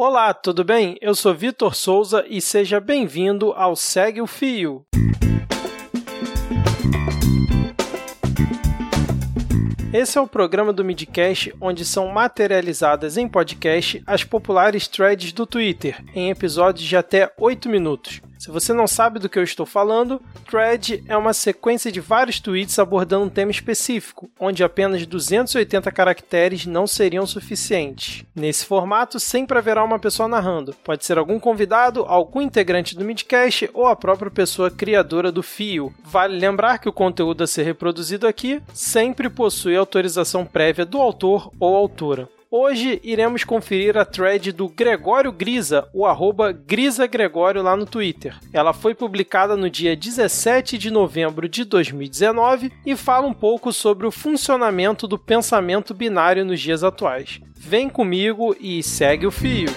Olá, tudo bem? Eu sou Vitor Souza e seja bem-vindo ao Segue o Fio. Esse é o programa do Midcast onde são materializadas em podcast as populares threads do Twitter, em episódios de até 8 minutos. Se você não sabe do que eu estou falando, Thread é uma sequência de vários tweets abordando um tema específico, onde apenas 280 caracteres não seriam suficientes. Nesse formato, sempre haverá uma pessoa narrando. Pode ser algum convidado, algum integrante do Midcast ou a própria pessoa criadora do fio. Vale lembrar que o conteúdo a ser reproduzido aqui sempre possui autorização prévia do autor ou autora. Hoje iremos conferir a thread do Gregório Grisa, o arroba Grisa Gregório lá no Twitter. Ela foi publicada no dia 17 de novembro de 2019 e fala um pouco sobre o funcionamento do pensamento binário nos dias atuais. Vem comigo e segue o fio.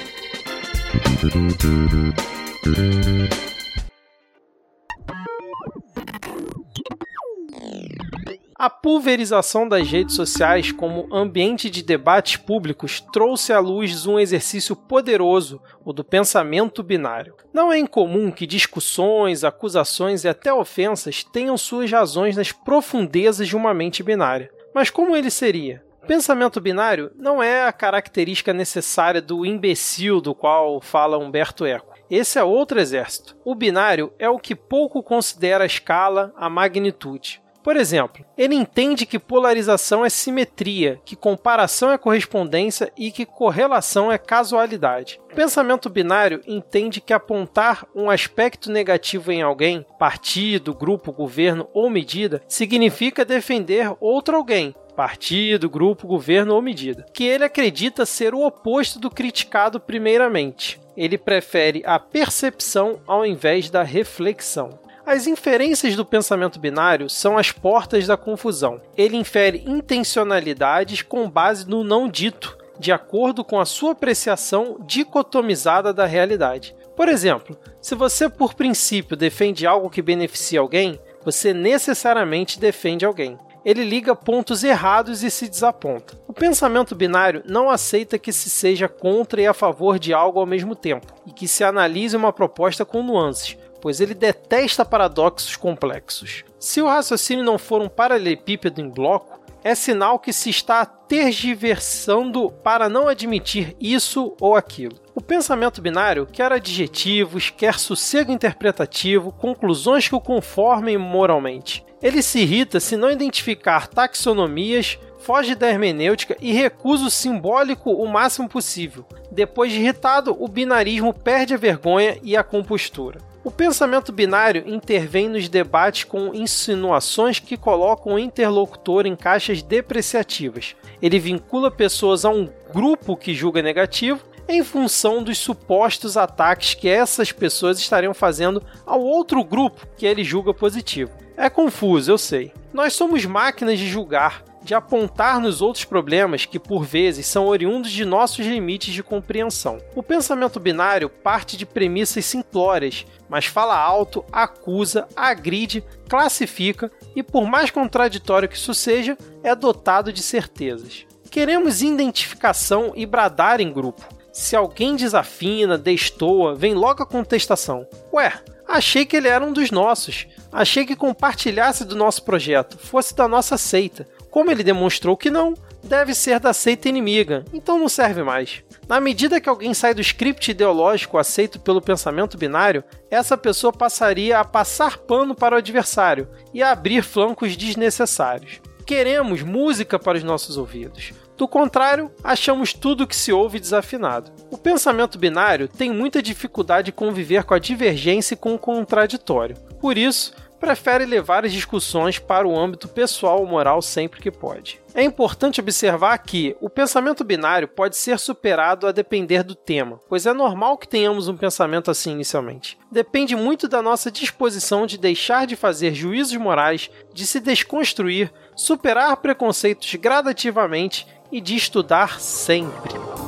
A pulverização das redes sociais como ambiente de debates públicos trouxe à luz um exercício poderoso, o do pensamento binário. Não é incomum que discussões, acusações e até ofensas tenham suas razões nas profundezas de uma mente binária. Mas como ele seria? Pensamento binário não é a característica necessária do imbecil do qual fala Humberto Eco. Esse é outro exército. O binário é o que pouco considera a escala, a magnitude. Por exemplo, ele entende que polarização é simetria, que comparação é correspondência e que correlação é casualidade. O pensamento binário entende que apontar um aspecto negativo em alguém, partido, grupo, governo ou medida, significa defender outro alguém, partido, grupo, governo ou medida, que ele acredita ser o oposto do criticado primeiramente. Ele prefere a percepção ao invés da reflexão. As inferências do pensamento binário são as portas da confusão. Ele infere intencionalidades com base no não dito, de acordo com a sua apreciação dicotomizada da realidade. Por exemplo, se você por princípio defende algo que beneficia alguém, você necessariamente defende alguém. Ele liga pontos errados e se desaponta. O pensamento binário não aceita que se seja contra e a favor de algo ao mesmo tempo, e que se analise uma proposta com nuances, pois ele detesta paradoxos complexos. Se o raciocínio não for um paralelepípedo em bloco, é sinal que se está tergiversando para não admitir isso ou aquilo. O pensamento binário quer adjetivos, quer sossego interpretativo, conclusões que o conformem moralmente. Ele se irrita se não identificar taxonomias, foge da hermenêutica e recusa o simbólico o máximo possível. Depois de irritado, o binarismo perde a vergonha e a compostura. O pensamento binário intervém nos debates com insinuações que colocam o interlocutor em caixas depreciativas. Ele vincula pessoas a um grupo que julga negativo em função dos supostos ataques que essas pessoas estariam fazendo ao outro grupo que ele julga positivo. É confuso, eu sei. Nós somos máquinas de julgar, de apontar nos outros problemas que, por vezes, são oriundos de nossos limites de compreensão. O pensamento binário parte de premissas simplórias, mas fala alto, acusa, agride, classifica e, por mais contraditório que isso seja, é dotado de certezas. Queremos identificação e bradar em grupo. Se alguém desafina, destoa, vem logo a contestação. Ué, achei que ele era um dos nossos. Achei que compartilhasse do nosso projeto, fosse da nossa seita. Como ele demonstrou que não, deve ser da seita inimiga, então não serve mais. Na medida que alguém sai do script ideológico aceito pelo pensamento binário, essa pessoa passaria a passar pano para o adversário e a abrir flancos desnecessários. Queremos música para os nossos ouvidos. Do contrário, achamos tudo que se ouve desafinado. O pensamento binário tem muita dificuldade de conviver com a divergência e com o contraditório. Por isso, prefere levar as discussões para o âmbito pessoal ou moral sempre que pode. É importante observar que o pensamento binário pode ser superado a depender do tema, pois é normal que tenhamos um pensamento assim inicialmente. Depende muito da nossa disposição de deixar de fazer juízos morais, de se desconstruir, superar preconceitos gradativamente e de estudar sempre.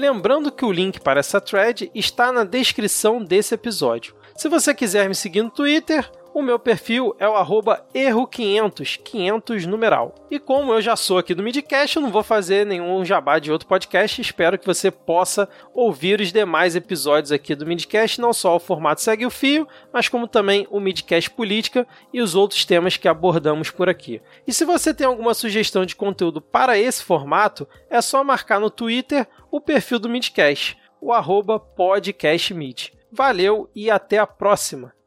Lembrando que o link para essa thread está na descrição desse episódio. Se você quiser me seguir no Twitter, O meu perfil é o erro500, 500 numeral. E como eu já sou aqui do Midcast, eu não vou fazer nenhum jabá de outro podcast. Espero que você possa ouvir os demais episódios aqui do Midcast, não só o formato Segue o Fio, mas como também o Midcast Política e os outros temas que abordamos por aqui. E se você tem alguma sugestão de conteúdo para esse formato, é só marcar no Twitter o perfil do Midcast, o arroba podcastmid. Valeu e até a próxima!